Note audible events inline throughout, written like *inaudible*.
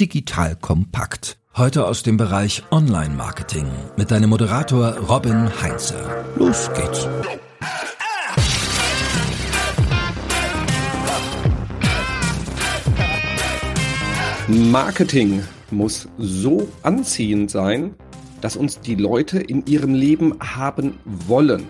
digital kompakt. Heute aus dem Bereich Online-Marketing mit deinem Moderator Robin Heinze. Los geht's. Marketing muss so anziehend sein, dass uns die Leute in ihrem Leben haben wollen.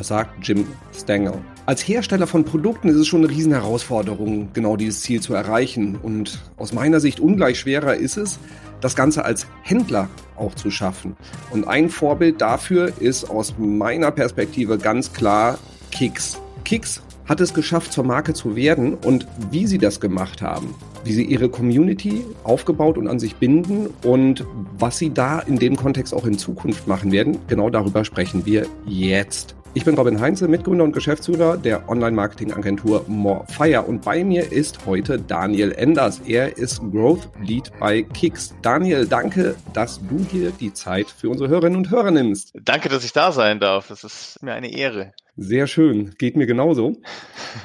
Das sagt Jim Stengel. Als Hersteller von Produkten ist es schon eine Riesenherausforderung, genau dieses Ziel zu erreichen. Und aus meiner Sicht ungleich schwerer ist es, das Ganze als Händler auch zu schaffen. Und ein Vorbild dafür ist aus meiner Perspektive ganz klar Kicks. Kicks hat es geschafft, zur Marke zu werden und wie sie das gemacht haben, wie sie ihre Community aufgebaut und an sich binden und was sie da in dem Kontext auch in Zukunft machen werden, genau darüber sprechen wir jetzt. Ich bin Robin Heinze, Mitgründer und Geschäftsführer der Online-Marketing-Agentur Morefire und bei mir ist heute Daniel Enders. Er ist Growth Lead bei Kicks. Daniel, danke, dass du hier die Zeit für unsere Hörerinnen und Hörer nimmst. Danke, dass ich da sein darf. Es ist mir eine Ehre. Sehr schön, geht mir genauso.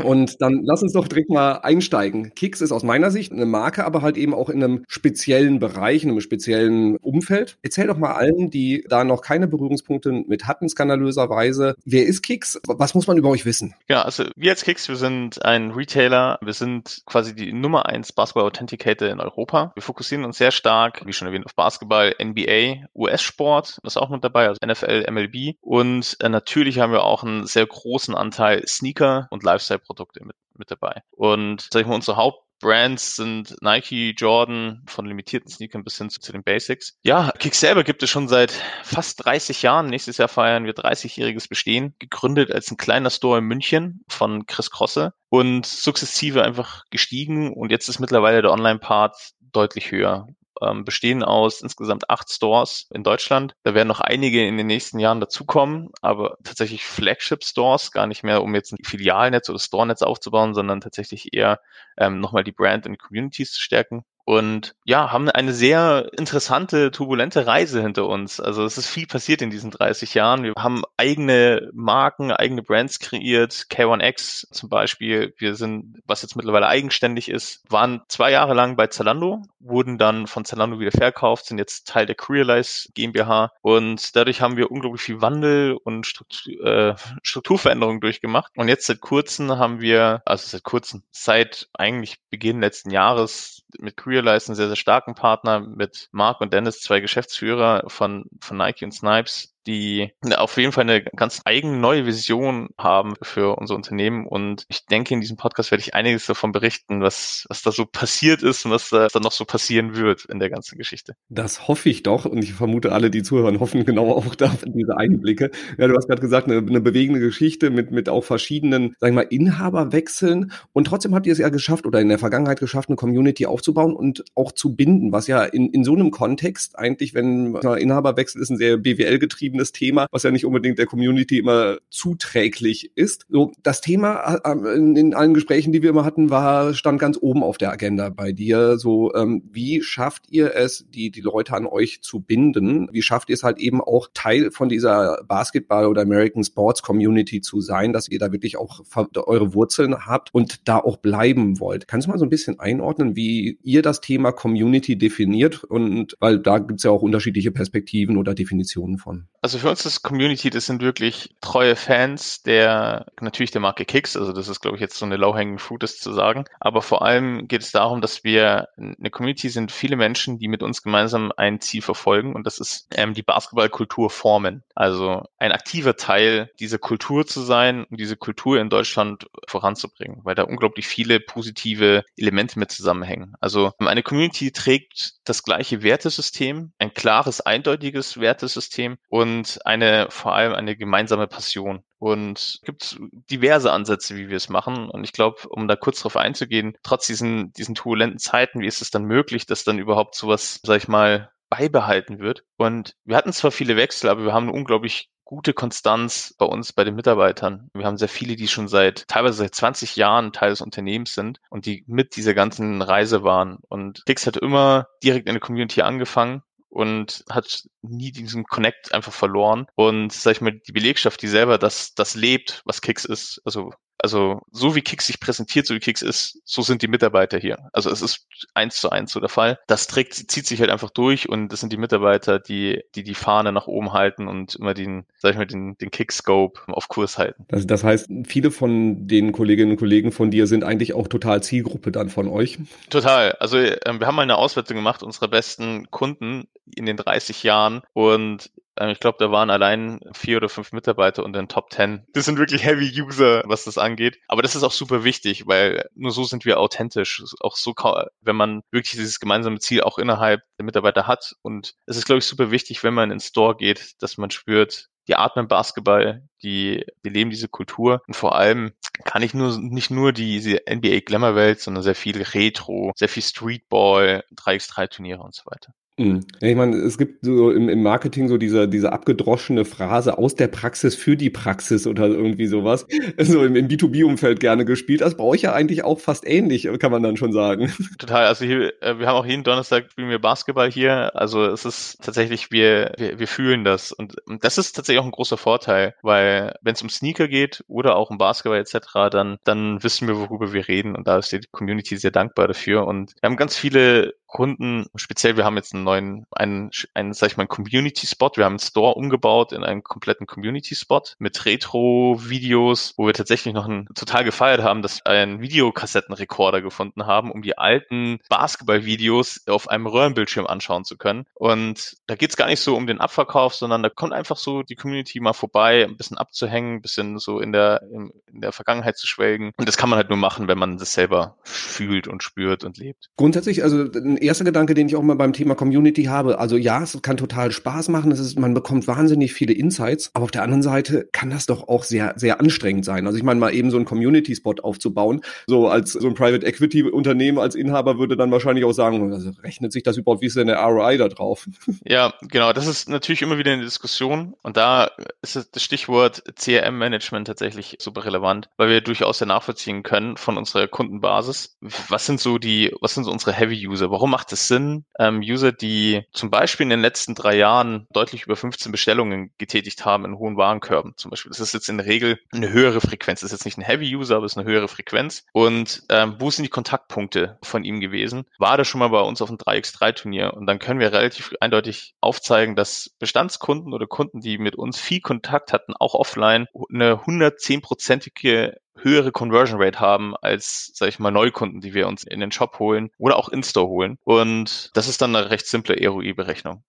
Und dann lass uns doch direkt mal einsteigen. Kicks ist aus meiner Sicht eine Marke, aber halt eben auch in einem speziellen Bereich, in einem speziellen Umfeld. Erzähl doch mal allen, die da noch keine Berührungspunkte mit hatten, skandalöserweise. Wer ist Kicks? Was muss man über euch wissen? Ja, also wir als Kicks, wir sind ein Retailer. Wir sind quasi die Nummer eins Basketball Authenticator in Europa. Wir fokussieren uns sehr stark, wie schon erwähnt, auf Basketball, NBA, US-Sport, ist auch mit dabei, also NFL, MLB. Und äh, natürlich haben wir auch ein sehr großen Anteil Sneaker und Lifestyle-Produkte mit, mit dabei. Und sag ich mal, unsere Haupt Brands sind Nike, Jordan, von limitierten Sneakern bis hin zu, zu den Basics. Ja, Kick selber gibt es schon seit fast 30 Jahren. Nächstes Jahr feiern wir 30-jähriges Bestehen. Gegründet als ein kleiner Store in München von Chris Krosse und sukzessive einfach gestiegen und jetzt ist mittlerweile der Online-Part deutlich höher ähm, bestehen aus insgesamt acht Stores in Deutschland. Da werden noch einige in den nächsten Jahren dazukommen, aber tatsächlich Flagship-Stores, gar nicht mehr, um jetzt ein Filialnetz oder Store-Netz aufzubauen, sondern tatsächlich eher ähm, nochmal die Brand und Communities zu stärken und ja, haben eine sehr interessante, turbulente Reise hinter uns. Also es ist viel passiert in diesen 30 Jahren. Wir haben eigene Marken, eigene Brands kreiert, K1X zum Beispiel. Wir sind, was jetzt mittlerweile eigenständig ist, waren zwei Jahre lang bei Zalando, wurden dann von Zalando wieder verkauft, sind jetzt Teil der Careerlize GmbH und dadurch haben wir unglaublich viel Wandel und Struktur, äh, Strukturveränderungen durchgemacht. Und jetzt seit kurzem haben wir, also seit kurzem, seit eigentlich Beginn letzten Jahres mit Careerlize einen sehr, sehr starken Partner, mit Mark und Dennis, zwei Geschäftsführer von, von Nike und Snipes, die auf jeden Fall eine ganz eigene neue Vision haben für unser Unternehmen. Und ich denke, in diesem Podcast werde ich einiges davon berichten, was, was da so passiert ist und was da, noch so passieren wird in der ganzen Geschichte. Das hoffe ich doch. Und ich vermute, alle, die zuhören, hoffen genau auch da diese Einblicke. Ja, du hast gerade gesagt, eine, eine bewegende Geschichte mit, mit auch verschiedenen, sagen wir mal, Inhaberwechseln. Und trotzdem habt ihr es ja geschafft oder in der Vergangenheit geschafft, eine Community aufzubauen und auch zu binden, was ja in, in so einem Kontext eigentlich, wenn Inhaberwechsel ist ein sehr BWL getriebenes Thema, was ja nicht unbedingt der Community immer zuträglich ist. So, das Thema äh, in, in allen Gesprächen, die wir immer hatten, war, stand ganz oben auf der Agenda bei dir. So, ähm, wie schafft ihr es, die, die Leute an euch zu binden? Wie schafft ihr es halt eben auch Teil von dieser Basketball- oder American Sports Community zu sein, dass ihr da wirklich auch eure Wurzeln habt und da auch bleiben wollt? Kannst du mal so ein bisschen einordnen, wie ihr das Thema Community definiert? Und weil da gibt's ja auch unterschiedliche Perspektiven oder Definitionen von. Also für uns ist Community, das sind wirklich treue Fans der, natürlich der Marke Kicks, also das ist, glaube ich, jetzt so eine low-hanging fruit, das zu sagen. Aber vor allem geht es darum, dass wir eine Community sind, viele Menschen, die mit uns gemeinsam ein Ziel verfolgen und das ist ähm, die Basketballkultur formen. Also ein aktiver Teil dieser Kultur zu sein und diese Kultur in Deutschland voranzubringen, weil da unglaublich viele positive Elemente mit zusammenhängen. Also eine Community trägt das gleiche Wertesystem, ein klares, eindeutiges Wertesystem und und eine, vor allem eine gemeinsame Passion. Und gibt diverse Ansätze, wie wir es machen. Und ich glaube, um da kurz drauf einzugehen, trotz diesen, diesen turbulenten Zeiten, wie ist es dann möglich, dass dann überhaupt sowas, sag ich mal, beibehalten wird? Und wir hatten zwar viele Wechsel, aber wir haben eine unglaublich gute Konstanz bei uns, bei den Mitarbeitern. Wir haben sehr viele, die schon seit, teilweise seit 20 Jahren Teil des Unternehmens sind und die mit dieser ganzen Reise waren. Und Kix hat immer direkt in der Community angefangen und hat nie diesen Connect einfach verloren. Und sag ich mal, die Belegschaft, die selber das, das lebt, was Kicks ist, also also so wie Kicks sich präsentiert, so wie Kicks ist, so sind die Mitarbeiter hier. Also es ist eins zu eins so der Fall. Das trägt, zieht sich halt einfach durch und das sind die Mitarbeiter, die die, die Fahne nach oben halten und immer den, sag ich mal, den, den Kickscope auf Kurs halten. Das, das heißt, viele von den Kolleginnen und Kollegen von dir sind eigentlich auch total Zielgruppe dann von euch? Total. Also äh, wir haben mal eine Auswertung gemacht unserer besten Kunden in den 30 Jahren und ich glaube, da waren allein vier oder fünf Mitarbeiter unter den Top Ten. Das sind wirklich Heavy User, was das angeht. Aber das ist auch super wichtig, weil nur so sind wir authentisch. Auch so, wenn man wirklich dieses gemeinsame Ziel auch innerhalb der Mitarbeiter hat. Und es ist, glaube ich, super wichtig, wenn man ins Store geht, dass man spürt, die atmen Basketball, die, die leben diese Kultur und vor allem kann ich nur nicht nur diese NBA Glamour Welt, sondern sehr viel Retro, sehr viel Streetball, 3x3 Turniere und so weiter. Mhm. Ich meine, es gibt so im, im Marketing so diese, diese abgedroschene Phrase aus der Praxis für die Praxis oder irgendwie sowas. *laughs* So im, im B2B-Umfeld gerne gespielt. Das brauche ich ja eigentlich auch fast ähnlich, kann man dann schon sagen. *laughs* Total. Also hier, äh, wir haben auch jeden Donnerstag spielen wir Basketball hier. Also es ist tatsächlich, wir, wir, wir fühlen das. Und das ist tatsächlich auch ein großer Vorteil, weil wenn es um Sneaker geht oder auch um Basketball etc., dann, dann wissen wir, worüber wir reden. Und da ist die Community sehr dankbar dafür. Und wir haben ganz viele Kunden, speziell, wir haben jetzt einen neuen, einen, einen sag ich mal, Community-Spot. Wir haben einen Store umgebaut in einen kompletten Community-Spot mit Retro-Videos, wo wir tatsächlich noch ein, total gefeiert haben, dass wir einen Videokassettenrekorder gefunden haben, um die alten Basketball-Videos auf einem Röhrenbildschirm anschauen zu können. Und da geht's gar nicht so um den Abverkauf, sondern da kommt einfach so die Community mal vorbei, ein bisschen abzuhängen, ein bisschen so in der, in, in der Vergangenheit zu schwelgen. Und das kann man halt nur machen, wenn man das selber fühlt und spürt und lebt. Grundsätzlich, also ein erster Gedanke, den ich auch mal beim Thema Community habe. Also ja, es kann total Spaß machen. Es ist, man bekommt wahnsinnig viele Insights. Aber auf der anderen Seite kann das doch auch sehr, sehr anstrengend sein. Also ich meine, mal eben so einen Community-Spot aufzubauen. So als so ein Private Equity Unternehmen als Inhaber würde dann wahrscheinlich auch sagen, also rechnet sich das überhaupt, wie ist denn der ROI da drauf? *laughs* Ja, genau. Das ist natürlich immer wieder eine Diskussion. Und da ist das Stichwort CRM-Management tatsächlich super relevant, weil wir durchaus ja nachvollziehen können von unserer Kundenbasis. Was sind so die, was sind so unsere Heavy-User? Warum macht es Sinn, ähm, User, die zum Beispiel in den letzten drei Jahren deutlich über 15 Bestellungen getätigt haben in hohen Warenkörben zum Beispiel. Das ist jetzt in der Regel eine höhere Frequenz. Das ist jetzt nicht ein Heavy-User, aber es ist eine höhere Frequenz. Und ähm, wo sind die Kontaktpunkte von ihm gewesen? War das schon mal bei uns auf einem 3x3-Turnier? Und dann können wir relativ eindeutig aufzeigen, dass Bestandskunden oder Kunden, die mit uns viel Kontakt hatten, auch offline, eine 110-prozentige höhere Conversion Rate haben als, sag ich mal, Neukunden, die wir uns in den Shop holen oder auch in-store holen. Und das ist dann eine recht simple ROI-Berechnung,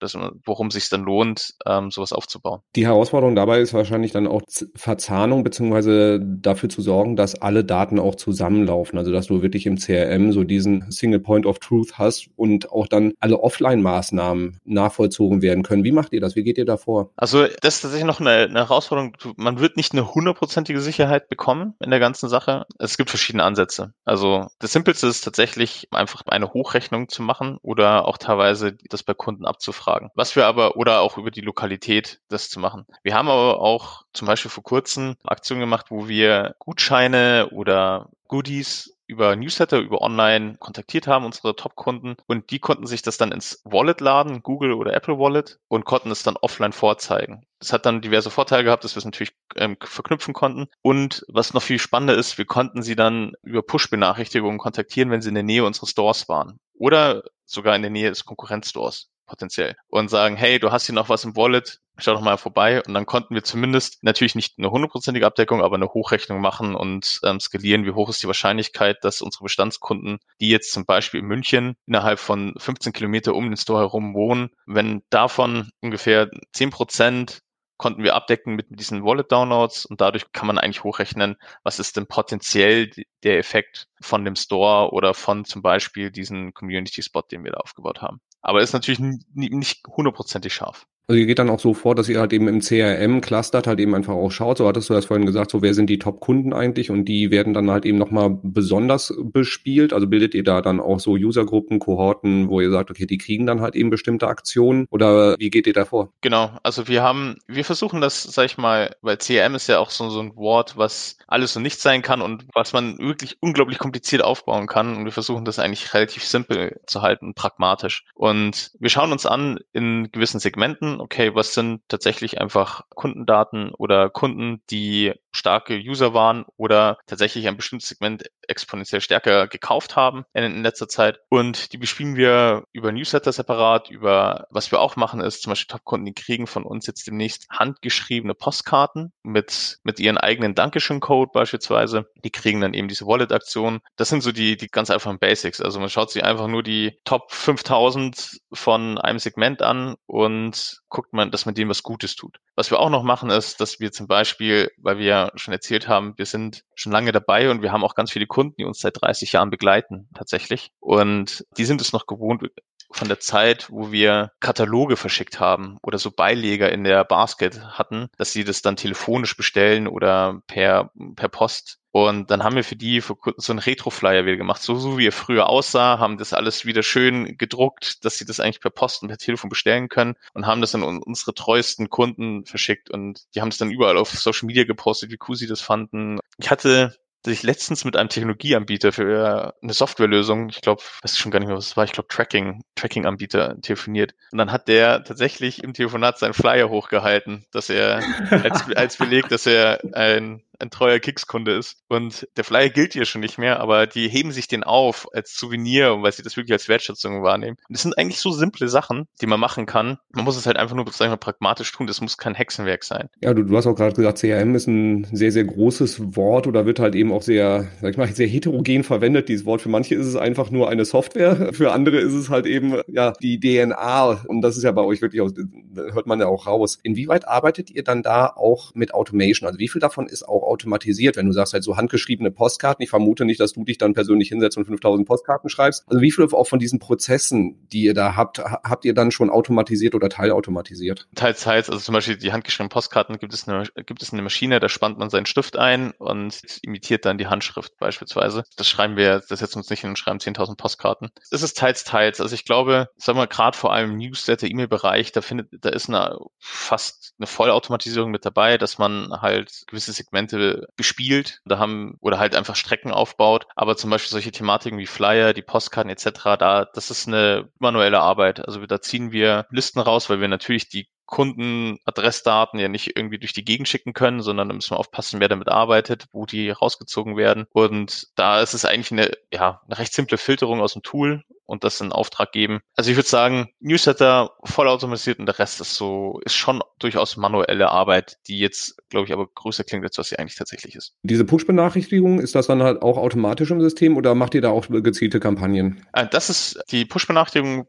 worum es sich dann lohnt, ähm, sowas aufzubauen. Die Herausforderung dabei ist wahrscheinlich dann auch Verzahnung beziehungsweise dafür zu sorgen, dass alle Daten auch zusammenlaufen. Also dass du wirklich im CRM so diesen Single Point of Truth hast und auch dann alle Offline-Maßnahmen nachvollzogen werden können. Wie macht ihr das? Wie geht ihr da vor? Also das ist tatsächlich noch eine, eine Herausforderung. Man wird nicht eine hundertprozentige Sicherheit bekommen in der der ganzen Sache. Es gibt verschiedene Ansätze. Also das Simpelste ist tatsächlich einfach eine Hochrechnung zu machen oder auch teilweise das bei Kunden abzufragen. Was wir aber, oder auch über die Lokalität das zu machen. Wir haben aber auch zum Beispiel vor kurzem Aktionen gemacht, wo wir Gutscheine oder Goodies über Newsletter, über Online kontaktiert haben, unsere Top-Kunden. Und die konnten sich das dann ins Wallet laden, Google oder Apple Wallet, und konnten es dann offline vorzeigen. Das hat dann diverse Vorteile gehabt, dass wir es natürlich ähm, verknüpfen konnten. Und was noch viel spannender ist, wir konnten sie dann über Push-Benachrichtigungen kontaktieren, wenn sie in der Nähe unseres Stores waren. Oder sogar in der Nähe des Konkurrenzstores potenziell und sagen, hey, du hast hier noch was im Wallet, schau doch mal vorbei. Und dann konnten wir zumindest natürlich nicht eine hundertprozentige Abdeckung, aber eine Hochrechnung machen und ähm, skalieren, wie hoch ist die Wahrscheinlichkeit, dass unsere Bestandskunden, die jetzt zum Beispiel in München innerhalb von 15 Kilometer um den Store herum wohnen, wenn davon ungefähr 10 Prozent konnten wir abdecken mit diesen Wallet-Downloads und dadurch kann man eigentlich hochrechnen, was ist denn potenziell der Effekt von dem Store oder von zum Beispiel diesen Community-Spot, den wir da aufgebaut haben. Aber ist natürlich nicht hundertprozentig scharf. Also ihr geht dann auch so vor, dass ihr halt eben im CRM clustert halt eben einfach auch schaut, so hattest du das vorhin gesagt, so wer sind die Top-Kunden eigentlich und die werden dann halt eben nochmal besonders bespielt. Also bildet ihr da dann auch so Usergruppen, Kohorten, wo ihr sagt, okay, die kriegen dann halt eben bestimmte Aktionen oder wie geht ihr da vor? Genau, also wir haben, wir versuchen das, sag ich mal, weil CRM ist ja auch so, so ein Wort, was alles und nichts sein kann und was man wirklich unglaublich kompliziert aufbauen kann und wir versuchen das eigentlich relativ simpel zu halten, pragmatisch. Und wir schauen uns an in gewissen Segmenten, okay, was sind tatsächlich einfach Kundendaten oder Kunden, die starke User waren oder tatsächlich ein bestimmtes Segment exponentiell stärker gekauft haben in, in letzter Zeit. Und die bespielen wir über Newsletter separat, über was wir auch machen ist, zum Beispiel Top-Kunden, die kriegen von uns jetzt demnächst handgeschriebene Postkarten mit, mit ihren eigenen Dankeschön-Code beispielsweise. Die kriegen dann eben diese Wallet-Aktion. Das sind so die, die ganz einfachen Basics. Also man schaut sich einfach nur die Top 5000 von einem Segment an und guckt man, dass man dem was Gutes tut. Was wir auch noch machen, ist, dass wir zum Beispiel, weil wir ja schon erzählt haben, wir sind schon lange dabei und wir haben auch ganz viele Kunden, die uns seit 30 Jahren begleiten, tatsächlich. Und die sind es noch gewohnt, von der Zeit, wo wir Kataloge verschickt haben oder so Beileger in der Basket hatten, dass sie das dann telefonisch bestellen oder per, per Post. Und dann haben wir für die für so einen Retro-Flyer wieder gemacht. So, so wie er früher aussah, haben das alles wieder schön gedruckt, dass sie das eigentlich per Post und per Telefon bestellen können und haben das an unsere treuesten Kunden verschickt und die haben es dann überall auf Social Media gepostet, wie cool sie das fanden. Ich hatte dass ich letztens mit einem Technologieanbieter für eine Softwarelösung, ich glaube, weiß schon gar nicht mehr, was es war, ich glaube Tracking, Tracking-Anbieter telefoniert. Und dann hat der tatsächlich im Telefonat seinen Flyer hochgehalten, dass er als, als Beleg, dass er ein ein treuer Kicks-Kunde ist. Und der Flyer gilt hier schon nicht mehr, aber die heben sich den auf als Souvenir, weil sie das wirklich als Wertschätzung wahrnehmen. Und das sind eigentlich so simple Sachen, die man machen kann. Man muss es halt einfach nur, sagen wir, pragmatisch tun. Das muss kein Hexenwerk sein. Ja, du, du hast auch gerade gesagt, CRM ist ein sehr, sehr großes Wort oder wird halt eben auch sehr, sag ich mal, sehr heterogen verwendet, dieses Wort. Für manche ist es einfach nur eine Software, für andere ist es halt eben, ja, die DNA. Und das ist ja bei euch wirklich, auch, hört man ja auch raus. Inwieweit arbeitet ihr dann da auch mit Automation? Also wie viel davon ist auch automatisiert, wenn du sagst halt so handgeschriebene Postkarten. Ich vermute nicht, dass du dich dann persönlich hinsetzt und 5000 Postkarten schreibst. Also wie viel auch von diesen Prozessen, die ihr da habt, habt ihr dann schon automatisiert oder teilautomatisiert? Teils, teils. Also zum Beispiel die handgeschriebenen Postkarten gibt es eine, gibt es eine Maschine, da spannt man seinen Stift ein und imitiert dann die Handschrift beispielsweise. Das schreiben wir, das setzen wir uns nicht hin und schreiben 10.000 Postkarten. Das ist teils, teils. Also ich glaube, sagen wir gerade vor allem Newsletter, E-Mail-Bereich, da findet, da ist eine fast eine Vollautomatisierung mit dabei, dass man halt gewisse Segmente bespielt da haben oder halt einfach Strecken aufbaut. Aber zum Beispiel solche Thematiken wie Flyer, die Postkarten etc., da das ist eine manuelle Arbeit. Also da ziehen wir Listen raus, weil wir natürlich die Kundenadressdaten ja nicht irgendwie durch die Gegend schicken können, sondern da müssen wir aufpassen, wer damit arbeitet, wo die rausgezogen werden. Und da ist es eigentlich eine, ja, eine recht simple Filterung aus dem Tool und das in Auftrag geben. Also ich würde sagen, Newsletter vollautomatisiert und der Rest ist so, ist schon durchaus manuelle Arbeit, die jetzt, glaube ich, aber größer klingt, als was sie eigentlich tatsächlich ist. Diese Push-Benachrichtigung, ist das dann halt auch automatisch im System oder macht ihr da auch gezielte Kampagnen? Äh, das ist, die Push-Benachrichtigung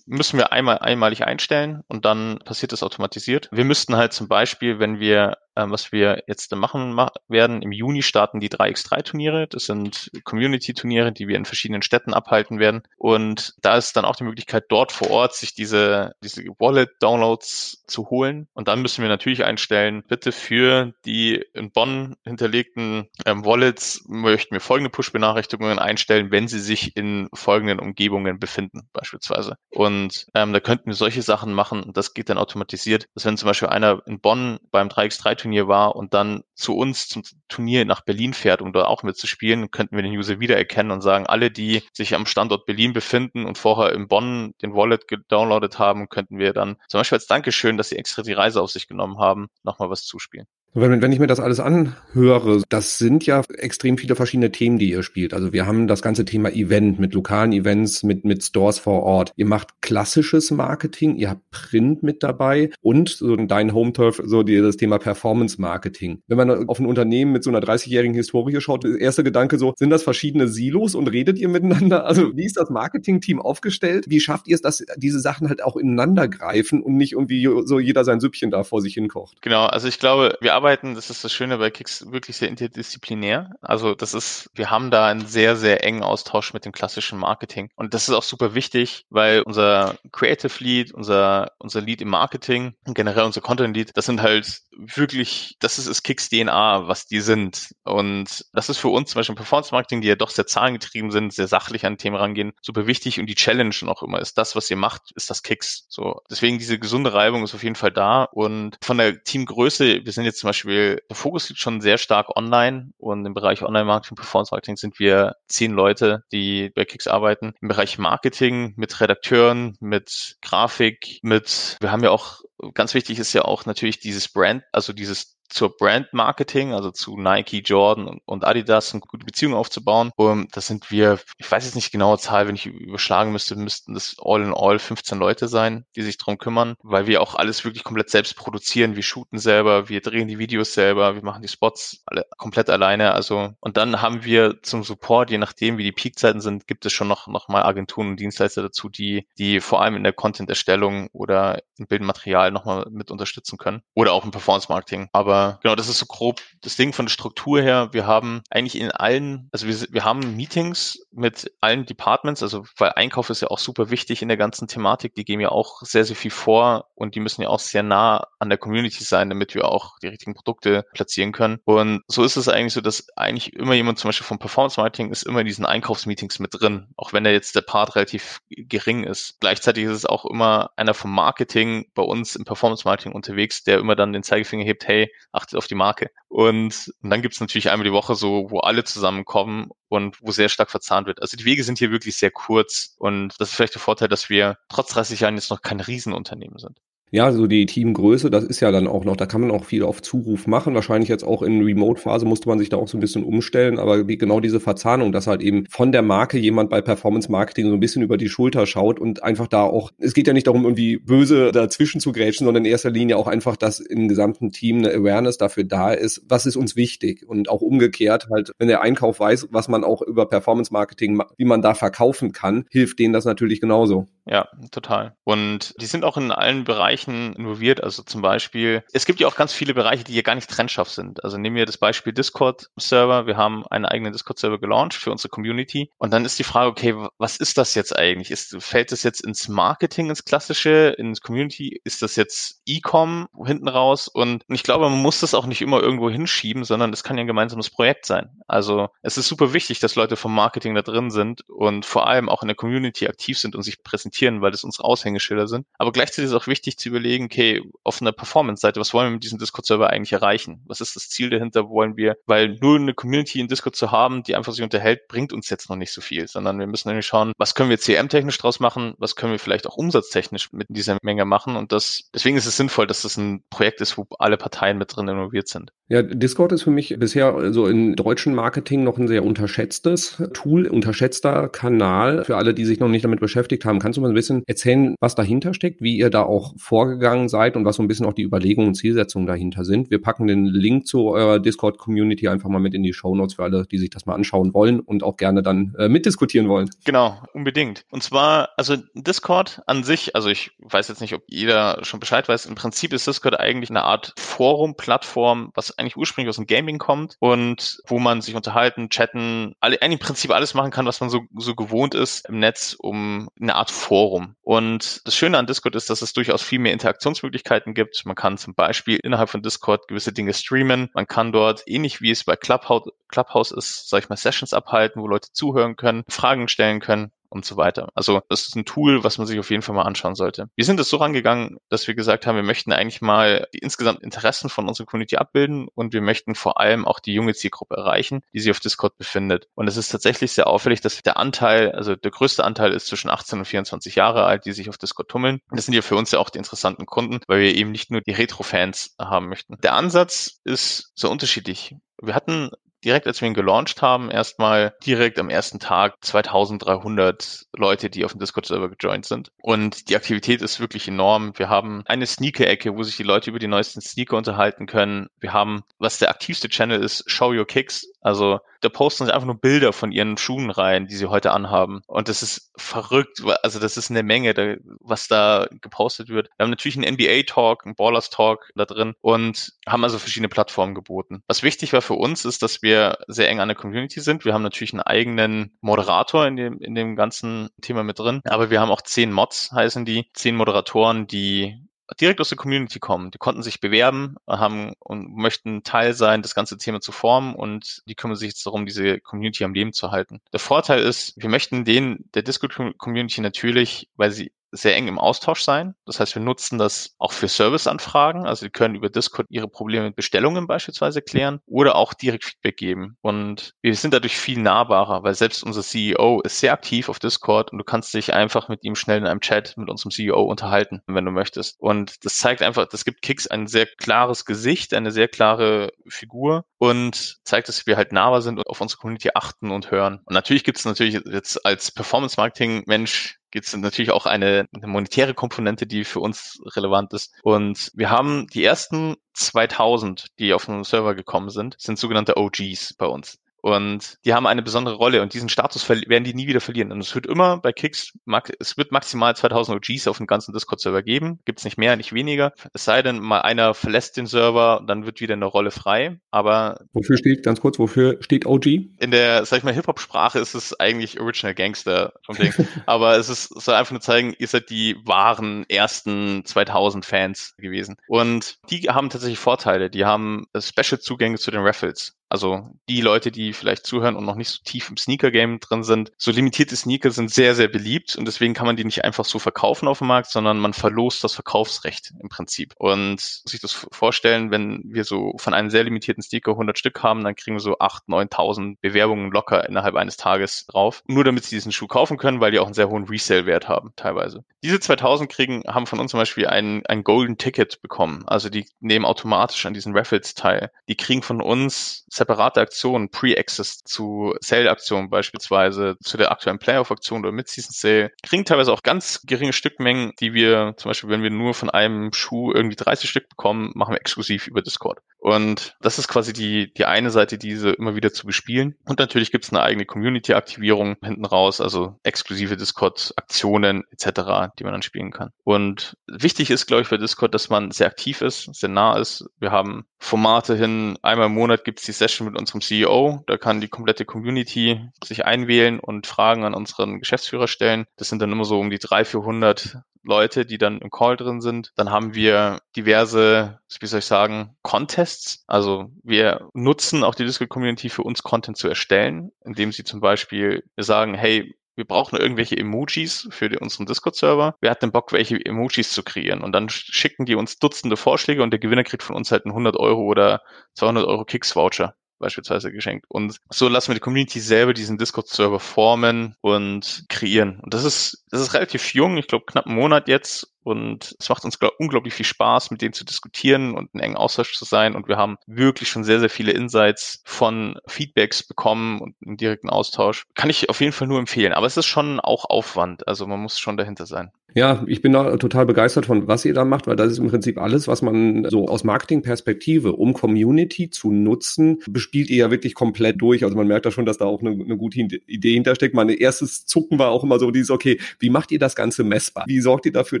müssen wir einmal einmalig einstellen und dann passiert das automatisiert. Wir müssten halt zum Beispiel, wenn wir ähm, was wir jetzt machen ma werden. Im Juni starten die 3x3-Turniere. Das sind Community-Turniere, die wir in verschiedenen Städten abhalten werden. Und da ist dann auch die Möglichkeit, dort vor Ort sich diese, diese Wallet-Downloads zu holen. Und dann müssen wir natürlich einstellen, bitte für die in Bonn hinterlegten ähm, Wallets möchten wir folgende Push-Benachrichtigungen einstellen, wenn sie sich in folgenden Umgebungen befinden, beispielsweise. Und ähm, da könnten wir solche Sachen machen. Und das geht dann automatisiert, dass wenn zum Beispiel einer in Bonn beim 3x3 Turnier war und dann zu uns zum Turnier nach Berlin fährt, um dort auch mitzuspielen, könnten wir den User wiedererkennen und sagen, alle, die sich am Standort Berlin befinden und vorher in Bonn den Wallet gedownloadet haben, könnten wir dann zum Beispiel als Dankeschön, dass sie extra die Reise auf sich genommen haben, nochmal was zuspielen. Wenn, wenn ich mir das alles anhöre, das sind ja extrem viele verschiedene Themen, die ihr spielt. Also wir haben das ganze Thema Event mit lokalen Events, mit, mit Stores vor Ort. Ihr macht klassisches Marketing, ihr habt Print mit dabei und so dein Home Turf, so die, das Thema Performance Marketing. Wenn man auf ein Unternehmen mit so einer 30-jährigen Historie schaut, der erste Gedanke so, sind das verschiedene Silos und redet ihr miteinander? Also wie ist das Marketing-Team aufgestellt? Wie schafft ihr es, dass diese Sachen halt auch ineinander greifen und nicht irgendwie so jeder sein Süppchen da vor sich hinkocht? Genau, also ich glaube, wir arbeiten arbeiten, das ist das Schöne bei Kicks, wirklich sehr interdisziplinär. Also das ist, wir haben da einen sehr, sehr engen Austausch mit dem klassischen Marketing. Und das ist auch super wichtig, weil unser Creative Lead, unser, unser Lead im Marketing und generell unser Content Lead, das sind halt wirklich, das ist, ist Kicks DNA, was die sind. Und das ist für uns zum Beispiel im Performance Marketing, die ja doch sehr zahlengetrieben sind, sehr sachlich an Themen rangehen, super wichtig. Und die Challenge noch immer ist das, was ihr macht, ist das Kicks. So. Deswegen diese gesunde Reibung ist auf jeden Fall da. Und von der Teamgröße, wir sind jetzt zum Beispiel der Fokus liegt schon sehr stark online und im Bereich Online-Marketing, Performance-Marketing sind wir zehn Leute, die bei Kicks arbeiten. Im Bereich Marketing mit Redakteuren, mit Grafik, mit, wir haben ja auch, ganz wichtig ist ja auch natürlich dieses Brand, also dieses zur Brand Marketing, also zu Nike, Jordan und Adidas eine gute Beziehung aufzubauen. Und das sind wir, ich weiß jetzt nicht genaue Zahl, wenn ich überschlagen müsste, müssten das all in all 15 Leute sein, die sich drum kümmern, weil wir auch alles wirklich komplett selbst produzieren. Wir shooten selber, wir drehen die Videos selber, wir machen die Spots alle komplett alleine. Also, und dann haben wir zum Support, je nachdem wie die Peakzeiten sind, gibt es schon noch, noch mal Agenturen und Dienstleister dazu, die, die vor allem in der Content-Erstellung oder im Bildmaterial nochmal mit unterstützen können. Oder auch im Performance-Marketing. Aber genau, das ist so grob das Ding von der Struktur her. Wir haben eigentlich in allen, also wir, wir haben Meetings mit allen Departments, also weil Einkauf ist ja auch super wichtig in der ganzen Thematik. Die geben ja auch sehr, sehr viel vor und die müssen ja auch sehr nah an der Community sein, damit wir auch die richtigen Produkte platzieren können. Und so ist es eigentlich so, dass eigentlich immer jemand zum Beispiel vom Performance Marketing ist immer in diesen Einkaufsmeetings mit drin, auch wenn da jetzt der Part relativ gering ist. Gleichzeitig ist es auch immer einer vom Marketing bei uns im Performance Marketing unterwegs, der immer dann den Zeigefinger hebt, hey, achtet auf die Marke. Und, und dann gibt es natürlich einmal die Woche so, wo alle zusammenkommen und wo sehr stark verzahnt wird. Also die Wege sind hier wirklich sehr kurz und das ist vielleicht der Vorteil, dass wir trotz 30 Jahren jetzt noch kein Riesenunternehmen sind. Ja, so die Teamgröße, das ist ja dann auch noch, da kann man auch viel auf Zuruf machen. Wahrscheinlich jetzt auch in Remote-Phase musste man sich da auch so ein bisschen umstellen, aber wie genau diese Verzahnung, dass halt eben von der Marke jemand bei Performance Marketing so ein bisschen über die Schulter schaut und einfach da auch, es geht ja nicht darum, irgendwie böse dazwischen zu grätschen, sondern in erster Linie auch einfach, dass im gesamten Team eine Awareness dafür da ist, was ist uns wichtig und auch umgekehrt halt, wenn der Einkauf weiß, was man auch über Performance Marketing, wie man da verkaufen kann, hilft denen das natürlich genauso. Ja, total. Und die sind auch in allen Bereichen involviert. Also zum Beispiel, es gibt ja auch ganz viele Bereiche, die hier gar nicht trennscharf sind. Also nehmen wir das Beispiel Discord-Server. Wir haben einen eigenen Discord-Server gelauncht für unsere Community. Und dann ist die Frage, okay, was ist das jetzt eigentlich? Ist, fällt das jetzt ins Marketing, ins Klassische, ins Community? Ist das jetzt E-Com hinten raus? Und ich glaube, man muss das auch nicht immer irgendwo hinschieben, sondern es kann ja ein gemeinsames Projekt sein. Also es ist super wichtig, dass Leute vom Marketing da drin sind und vor allem auch in der Community aktiv sind und sich präsentieren weil das unsere Aushängeschilder sind. Aber gleichzeitig ist auch wichtig zu überlegen, okay, auf einer Performance-Seite, was wollen wir mit diesem Discord-Server eigentlich erreichen? Was ist das Ziel dahinter? Wollen wir, weil nur eine Community in Discord zu haben, die einfach sich unterhält, bringt uns jetzt noch nicht so viel, sondern wir müssen nämlich schauen, was können wir CM-technisch draus machen? Was können wir vielleicht auch umsatztechnisch mit dieser Menge machen? Und das, deswegen ist es sinnvoll, dass das ein Projekt ist, wo alle Parteien mit drin involviert sind. Ja, Discord ist für mich bisher so im deutschen Marketing noch ein sehr unterschätztes Tool, unterschätzter Kanal für alle, die sich noch nicht damit beschäftigt haben. Kannst du mal ein bisschen erzählen, was dahinter steckt, wie ihr da auch vorgegangen seid und was so ein bisschen auch die Überlegungen und Zielsetzungen dahinter sind? Wir packen den Link zu eurer Discord-Community einfach mal mit in die Show Notes für alle, die sich das mal anschauen wollen und auch gerne dann äh, mitdiskutieren wollen. Genau, unbedingt. Und zwar, also Discord an sich, also ich weiß jetzt nicht, ob jeder schon Bescheid weiß, im Prinzip ist Discord eigentlich eine Art Forum-Plattform, was eigentlich ursprünglich aus dem Gaming kommt und wo man sich unterhalten, chatten, alle, im Prinzip alles machen kann, was man so, so gewohnt ist im Netz, um eine Art Forum. Und das Schöne an Discord ist, dass es durchaus viel mehr Interaktionsmöglichkeiten gibt. Man kann zum Beispiel innerhalb von Discord gewisse Dinge streamen. Man kann dort, ähnlich wie es bei Clubhouse, Clubhouse ist, sag ich mal, Sessions abhalten, wo Leute zuhören können, Fragen stellen können und so weiter. Also das ist ein Tool, was man sich auf jeden Fall mal anschauen sollte. Wir sind es so rangegangen, dass wir gesagt haben, wir möchten eigentlich mal die insgesamt Interessen von unserer Community abbilden und wir möchten vor allem auch die junge Zielgruppe erreichen, die sich auf Discord befindet. Und es ist tatsächlich sehr auffällig, dass der Anteil, also der größte Anteil ist zwischen 18 und 24 Jahre alt, die sich auf Discord tummeln. Das sind ja für uns ja auch die interessanten Kunden, weil wir eben nicht nur die Retro-Fans haben möchten. Der Ansatz ist so unterschiedlich. Wir hatten direkt als wir ihn gelauncht haben, erstmal direkt am ersten Tag 2300 Leute, die auf dem Discord-Server gejoint sind. Und die Aktivität ist wirklich enorm. Wir haben eine Sneaker-Ecke, wo sich die Leute über die neuesten Sneaker unterhalten können. Wir haben, was der aktivste Channel ist, Show Your Kicks. Also da posten sie einfach nur Bilder von ihren Schuhen rein, die sie heute anhaben. Und das ist verrückt. Also das ist eine Menge, da, was da gepostet wird. Wir haben natürlich einen NBA-Talk, einen Ballers-Talk da drin und haben also verschiedene Plattformen geboten. Was wichtig war für uns, ist, dass wir sehr eng an der Community sind. Wir haben natürlich einen eigenen Moderator in dem, in dem ganzen Thema mit drin. Aber wir haben auch zehn Mods, heißen die. Zehn Moderatoren, die direkt aus der Community kommen. Die konnten sich bewerben, haben und möchten Teil sein, das ganze Thema zu formen und die kümmern sich jetzt darum, diese Community am Leben zu halten. Der Vorteil ist, wir möchten den der Discord-Community natürlich, weil sie sehr eng im Austausch sein. Das heißt, wir nutzen das auch für Serviceanfragen. Also, die können über Discord ihre Probleme mit Bestellungen beispielsweise klären oder auch direkt Feedback geben. Und wir sind dadurch viel nahbarer, weil selbst unser CEO ist sehr aktiv auf Discord und du kannst dich einfach mit ihm schnell in einem Chat mit unserem CEO unterhalten, wenn du möchtest. Und das zeigt einfach, das gibt Kicks ein sehr klares Gesicht, eine sehr klare Figur und zeigt, dass wir halt nahbar sind und auf unsere Community achten und hören. Und natürlich gibt es natürlich jetzt als Performance-Marketing-Mensch gibt es natürlich auch eine, eine, monetäre Komponente, die für uns relevant ist. Und wir haben die ersten 2000, die auf den Server gekommen sind, sind sogenannte OGs bei uns. Und die haben eine besondere Rolle und diesen Status werden die nie wieder verlieren. Und es wird immer bei Kicks, es wird maximal 2000 OGs auf dem ganzen Discord-Server geben. Gibt es nicht mehr, nicht weniger. Es sei denn, mal einer verlässt den Server, dann wird wieder eine Rolle frei. Aber. Wofür steht, ganz kurz, wofür steht OG? In der, sag ich mal, Hip-Hop-Sprache ist es eigentlich Original Gangster vom Ding. *laughs* Aber es ist, soll einfach nur zeigen, ihr seid die wahren ersten 2000 Fans gewesen. Und die haben tatsächlich Vorteile. Die haben Special-Zugänge zu den Raffles. Also die Leute, die vielleicht zuhören und noch nicht so tief im Sneaker-Game drin sind, so limitierte Sneaker sind sehr, sehr beliebt und deswegen kann man die nicht einfach so verkaufen auf dem Markt, sondern man verlost das Verkaufsrecht im Prinzip. Und sich das vorstellen, wenn wir so von einem sehr limitierten Sneaker 100 Stück haben, dann kriegen wir so 8.000, 9.000 Bewerbungen locker innerhalb eines Tages drauf. Nur damit sie diesen Schuh kaufen können, weil die auch einen sehr hohen Resale-Wert haben teilweise. Diese 2000 kriegen, haben von uns zum Beispiel ein, ein Golden Ticket bekommen. Also die nehmen automatisch an diesen Raffles teil. Die kriegen von uns separate Aktionen, Pre-Access zu Sale-Aktionen beispielsweise, zu der aktuellen Playoff-Aktion oder Mid-Season-Sale, kriegen teilweise auch ganz geringe Stückmengen, die wir zum Beispiel, wenn wir nur von einem Schuh irgendwie 30 Stück bekommen, machen wir exklusiv über Discord. Und das ist quasi die, die eine Seite, diese immer wieder zu bespielen. Und natürlich gibt es eine eigene Community-Aktivierung hinten raus, also exklusive Discord-Aktionen etc., die man dann spielen kann. Und wichtig ist, glaube ich, für Discord, dass man sehr aktiv ist, sehr nah ist. Wir haben Formate hin, einmal im Monat gibt es die Session mit unserem CEO, da kann die komplette Community sich einwählen und Fragen an unseren Geschäftsführer stellen. Das sind dann immer so um die 300, 400 Leute, die dann im Call drin sind. Dann haben wir diverse, wie soll ich sagen, Contests. Also wir nutzen auch die Discord-Community für uns Content zu erstellen, indem sie zum Beispiel sagen, hey, wir brauchen irgendwelche Emojis für die, unseren Discord-Server. Wer hat denn Bock, welche Emojis zu kreieren? Und dann schicken die uns Dutzende Vorschläge und der Gewinner kriegt von uns halt einen 100 Euro oder 200 Euro Kicks-Voucher beispielsweise geschenkt. Und so lassen wir die Community selber diesen Discord-Server formen und kreieren. Und das ist, das ist relativ jung, ich glaube knapp einen Monat jetzt. Und es macht uns glaub, unglaublich viel Spaß, mit denen zu diskutieren und in engen Austausch zu sein. Und wir haben wirklich schon sehr, sehr viele Insights von Feedbacks bekommen und im direkten Austausch. Kann ich auf jeden Fall nur empfehlen. Aber es ist schon auch Aufwand. Also man muss schon dahinter sein. Ja, ich bin da total begeistert von, was ihr da macht, weil das ist im Prinzip alles, was man so aus Marketingperspektive, um Community zu nutzen, bespielt ihr ja wirklich komplett durch. Also man merkt da schon, dass da auch eine, eine gute Idee hintersteckt. Mein erstes Zucken war auch immer so dieses, okay, wie macht ihr das Ganze messbar? Wie sorgt ihr dafür,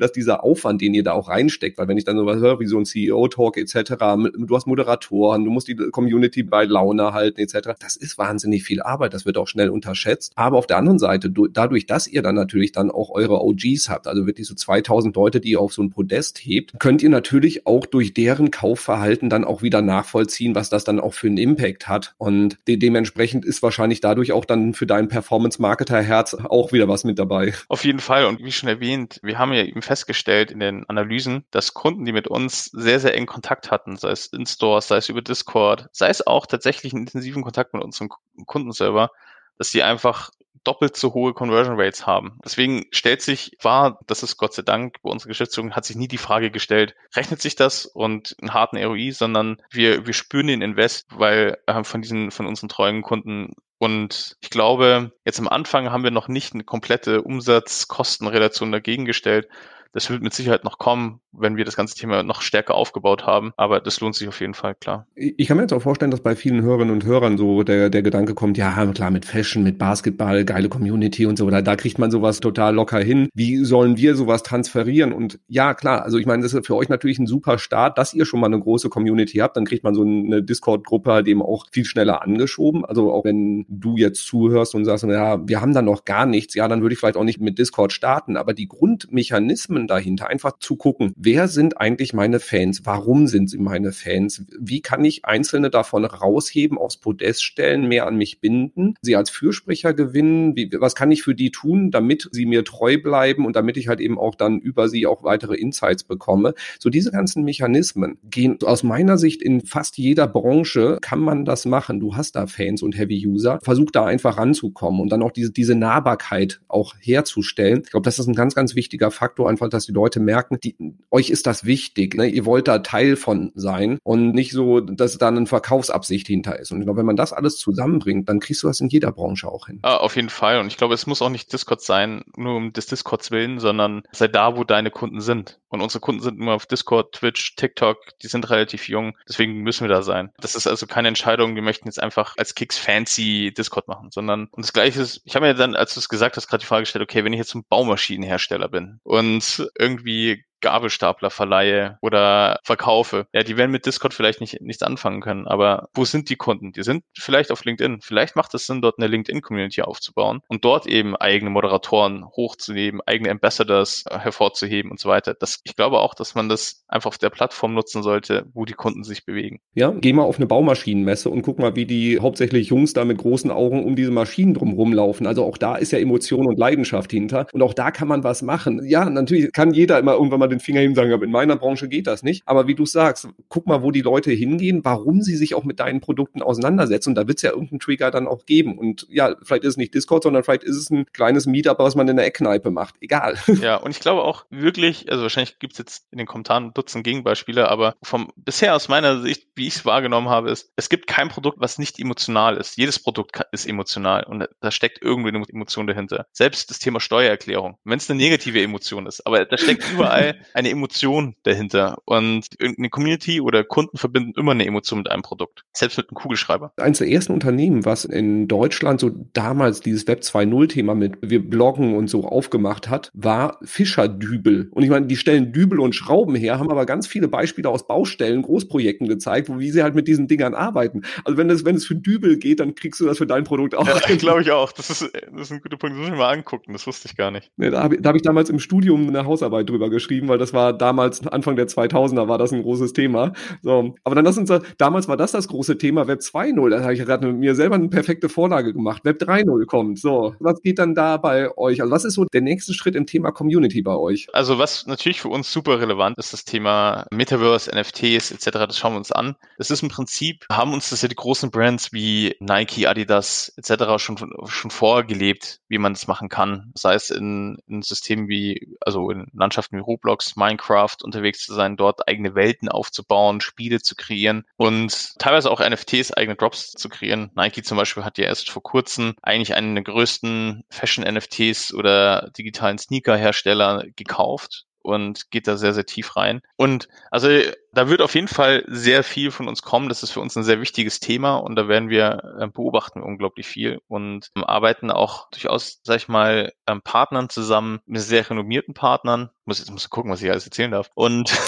dass dieser Aufwand, den ihr da auch reinsteckt, weil wenn ich dann sowas höre, wie so ein CEO-Talk etc., du hast Moderatoren, du musst die Community bei Laune halten etc., das ist wahnsinnig viel Arbeit, das wird auch schnell unterschätzt. Aber auf der anderen Seite, dadurch, dass ihr dann natürlich dann auch eure OGs habt, also wirklich so 2000 Leute, die ihr auf so ein Podest hebt, könnt ihr natürlich auch durch deren Kaufverhalten dann auch wieder nachvollziehen, was das dann auch für einen Impact hat. Und de dementsprechend ist wahrscheinlich dadurch auch dann für dein Performance-Marketer-Herz auch wieder was mit dabei. Auf jeden Fall. Und wie schon erwähnt, wir haben ja eben festgestellt in den Analysen, dass Kunden, die mit uns sehr, sehr eng Kontakt hatten, sei es in Stores, sei es über Discord, sei es auch tatsächlich einen intensiven Kontakt mit unserem Kundenserver, dass sie einfach doppelt so hohe Conversion Rates haben. Deswegen stellt sich wahr, das ist Gott sei Dank bei unserer Geschäftsführung, hat sich nie die Frage gestellt, rechnet sich das und einen harten ROI, sondern wir, wir spüren den Invest, weil äh, von diesen, von unseren treuen Kunden und ich glaube, jetzt am Anfang haben wir noch nicht eine komplette Umsatz-Kosten-Relation dagegen gestellt. Das wird mit Sicherheit noch kommen, wenn wir das ganze Thema noch stärker aufgebaut haben. Aber das lohnt sich auf jeden Fall, klar. Ich kann mir jetzt auch vorstellen, dass bei vielen Hörerinnen und Hörern so der, der Gedanke kommt, ja, klar, mit Fashion, mit Basketball, geile Community und so, da, da kriegt man sowas total locker hin. Wie sollen wir sowas transferieren? Und ja, klar, also ich meine, das ist für euch natürlich ein super Start, dass ihr schon mal eine große Community habt. Dann kriegt man so eine Discord-Gruppe halt eben auch viel schneller angeschoben. Also auch wenn du jetzt zuhörst und sagst, ja, wir haben da noch gar nichts, ja, dann würde ich vielleicht auch nicht mit Discord starten. Aber die Grundmechanismen Mechanismen dahinter. Einfach zu gucken, wer sind eigentlich meine Fans? Warum sind sie meine Fans? Wie kann ich einzelne davon rausheben, aufs Podest stellen, mehr an mich binden, sie als Fürsprecher gewinnen? Wie, was kann ich für die tun, damit sie mir treu bleiben und damit ich halt eben auch dann über sie auch weitere Insights bekomme? So diese ganzen Mechanismen gehen aus meiner Sicht in fast jeder Branche kann man das machen. Du hast da Fans und Heavy User. Versuch da einfach ranzukommen und dann auch diese, diese Nahbarkeit auch herzustellen. Ich glaube, das ist ein ganz, ganz wichtiger Faktor, einfach, dass die Leute merken, die, euch ist das wichtig. Ne? Ihr wollt da Teil von sein und nicht so, dass da eine Verkaufsabsicht hinter ist. Und ich glaube, wenn man das alles zusammenbringt, dann kriegst du das in jeder Branche auch hin. Ah, auf jeden Fall. Und ich glaube, es muss auch nicht Discord sein, nur um des Discords willen, sondern sei da, wo deine Kunden sind. Und unsere Kunden sind immer auf Discord, Twitch, TikTok, die sind relativ jung, deswegen müssen wir da sein. Das ist also keine Entscheidung, wir möchten jetzt einfach als Kicks fancy Discord machen, sondern und das gleiche ist, ich habe mir dann, als du es gesagt hast, gerade die Frage gestellt, okay, wenn ich jetzt ein Baumaschinenhersteller bin und irgendwie Gabelstapler verleihe oder verkaufe, ja, die werden mit Discord vielleicht nicht nichts anfangen können. Aber wo sind die Kunden? Die sind vielleicht auf LinkedIn. Vielleicht macht es Sinn, dort eine LinkedIn-Community aufzubauen und dort eben eigene Moderatoren hochzunehmen, eigene Ambassadors äh, hervorzuheben und so weiter. Das, ich glaube auch, dass man das einfach auf der Plattform nutzen sollte, wo die Kunden sich bewegen. Ja, geh mal auf eine Baumaschinenmesse und guck mal, wie die hauptsächlich Jungs da mit großen Augen um diese Maschinen drum rumlaufen. Also auch da ist ja Emotion und Leidenschaft hinter. Und auch da kann man was machen. Ja, natürlich kann jeder immer irgendwann mal den Finger hin sagen, aber in meiner Branche geht das nicht. Aber wie du sagst, guck mal, wo die Leute hingehen, warum sie sich auch mit deinen Produkten auseinandersetzen. Und da wird es ja irgendeinen Trigger dann auch geben. Und ja, vielleicht ist es nicht Discord, sondern vielleicht ist es ein kleines Meetup, was man in der Eckkneipe macht. Egal. *laughs* Ja, und ich glaube auch wirklich, also wahrscheinlich gibt es jetzt in den Kommentaren Dutzend Gegenbeispiele, aber vom bisher aus meiner Sicht, wie ich es wahrgenommen habe, ist, es gibt kein Produkt, was nicht emotional ist. Jedes Produkt ist emotional und da steckt irgendwie eine Emotion dahinter. Selbst das Thema Steuererklärung, wenn es eine negative Emotion ist, aber da steckt überall eine Emotion dahinter. Und irgendeine Community oder Kunden verbinden immer eine Emotion mit einem Produkt. Selbst mit einem Kugelschreiber. Eines der ersten Unternehmen, was in Deutschland so damals dieses Web 2.0-Thema mit wir bloggen und so aufgemacht hat, war Fischer Dübel. Und ich meine, die stellen Dübel und Schrauben her, haben aber ganz viele Beispiele aus Baustellen, Großprojekten gezeigt, wo wie sie halt mit diesen Dingern arbeiten. Also wenn es, wenn es für Dübel geht, dann kriegst du das für dein Produkt auch. Ja, glaube ich auch. Das ist, das ist ein guter Punkt. Das muss ich mal angucken. Das wusste ich gar nicht. Nee, da habe da hab ich damals im Studium eine Hausarbeit drüber geschrieben, weil das war damals, Anfang der 2000er war das ein großes Thema. So, aber dann lass uns, damals war das das große Thema Web 2.0. Da habe ich gerade mir selber eine perfekte Vorlage gemacht. Web 3.0 kommt. So, was geht dann da bei euch? Also was ist so der nächste Schritt im Thema Community bei euch? Also was natürlich für uns super relevant ist, das Thema Metaverse, NFTs etc. Das schauen wir uns an. Das ist im Prinzip, haben uns das ja die großen Brands wie Nike, Adidas etc. schon, schon vorgelebt, wie man das machen kann. Sei es in, in Systemen wie, also in Landschaften wie Roblox, Minecraft unterwegs zu sein, dort eigene Welten aufzubauen, Spiele zu kreieren und teilweise auch NFTs, eigene Drops zu kreieren. Nike zum Beispiel hat ja erst vor kurzem eigentlich einen der größten Fashion-NFTs oder digitalen Sneaker-Hersteller gekauft und geht da sehr, sehr tief rein. Und also da wird auf jeden Fall sehr viel von uns kommen. Das ist für uns ein sehr wichtiges Thema und da werden wir äh, beobachten unglaublich viel und ähm, arbeiten auch durchaus, sag ich mal, ähm, Partnern zusammen, mit sehr renommierten Partnern. Muss jetzt muss gucken, was ich alles erzählen darf. Und *laughs*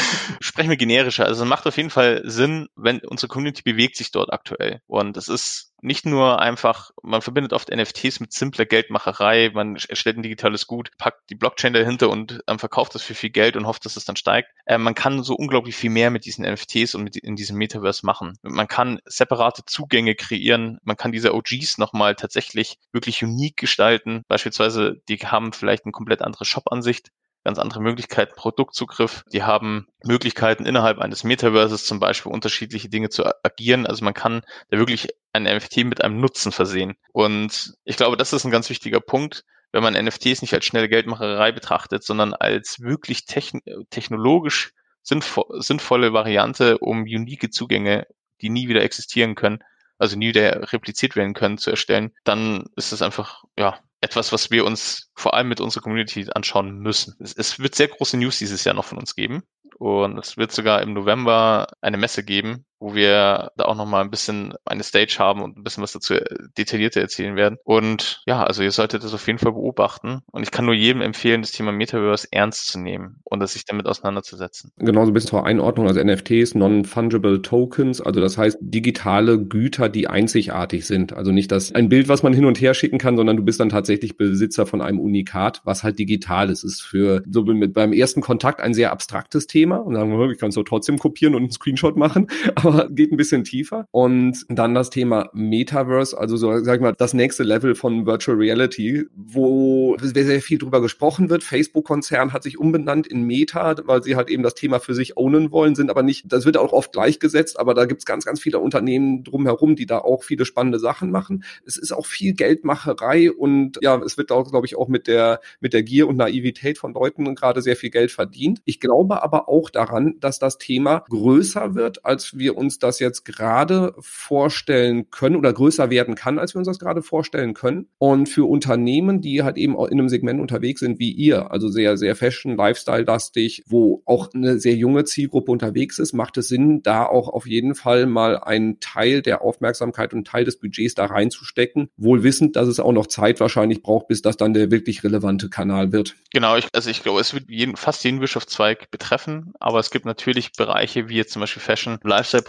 *laughs* sprechen wir generischer. Also macht auf jeden Fall Sinn, wenn unsere Community bewegt sich dort aktuell. Und es ist nicht nur einfach, man verbindet oft NFTs mit simpler Geldmacherei, man erstellt ein digitales Gut, packt die Blockchain dahinter und ähm, verkauft das für viel Geld und hofft, dass es dann steigt. Äh, man kann so unglaublich viel mehr mit diesen NFTs und mit in diesem Metaverse machen. Man kann separate Zugänge kreieren, man kann diese OGs nochmal tatsächlich wirklich unique gestalten. Beispielsweise, die haben vielleicht eine komplett andere Shop-Ansicht, ganz andere Möglichkeiten, Produktzugriff. Die haben Möglichkeiten innerhalb eines Metaverses zum Beispiel unterschiedliche Dinge zu agieren. Also man kann da wirklich ein NFT mit einem Nutzen versehen. Und ich glaube, das ist ein ganz wichtiger Punkt, wenn man NFTs nicht als schnelle Geldmacherei betrachtet, sondern als wirklich techn technologisch sinnvo sinnvolle Variante, um unique Zugänge, die nie wieder existieren können, also nie wieder repliziert werden können, zu erstellen, dann ist es einfach, ja, etwas, was wir uns vor allem mit unserer Community anschauen müssen. Es, es, wird sehr große News dieses Jahr noch von uns geben. Und es wird sogar im November eine Messe geben, wo wir da auch nochmal ein bisschen eine Stage haben und ein bisschen was dazu äh, detaillierter erzählen werden. Und ja, also ihr solltet das auf jeden Fall beobachten. Und ich kann nur jedem empfehlen, das Thema Metaverse ernst zu nehmen und sich damit auseinanderzusetzen. Genauso bis zur Einordnung, also NFTs, Non-Fungible Tokens, also das heißt digitale Güter, die einzigartig sind. Also nicht das ein Bild, was man hin und her schicken kann, sondern du bist dann tatsächlich Besitzer von einem Unikat, was halt digital ist. Ist für so mit beim ersten Kontakt ein sehr abstraktes Thema und sagen wir, ich kann es so trotzdem kopieren und einen Screenshot machen, *laughs* aber *laughs* geht ein bisschen tiefer. Und dann das Thema Metaverse, also so, sag ich mal, das nächste Level von Virtual Reality, wo sehr, sehr viel drüber gesprochen wird. Facebook-Konzern hat sich umbenannt in Meta, weil sie halt eben das Thema für sich ownen wollen, sind aber nicht, das wird auch oft gleichgesetzt, aber da gibt's ganz, ganz viele Unternehmen drumherum, die da auch viele spannende Sachen machen. Es ist auch viel Geldmacherei und ja, es wird auch, glaube ich, auch mit der, mit der Gier und Naivität von Leuten gerade sehr viel Geld verdient. Ich glaube aber auch daran, dass das Thema größer wird, als wir uns das jetzt gerade vorstellen können oder größer werden kann, als wir uns das gerade vorstellen können. Und für Unternehmen, die halt eben in einem Segment unterwegs sind wie ihr, also sehr, sehr Fashion, Lifestyle-lastig, wo auch eine sehr junge Zielgruppe unterwegs ist, macht es Sinn, da auch auf jeden Fall mal einen Teil der Aufmerksamkeit und Teil des Budgets da reinzustecken, wohl wissend, dass es auch noch Zeit wahrscheinlich braucht, bis das dann der wirklich relevante Kanal wird. Genau, ich, also ich glaube, es wird jeden, fast jeden Wirtschaftszweig betreffen, aber es gibt natürlich Bereiche wie jetzt zum Beispiel Fashion,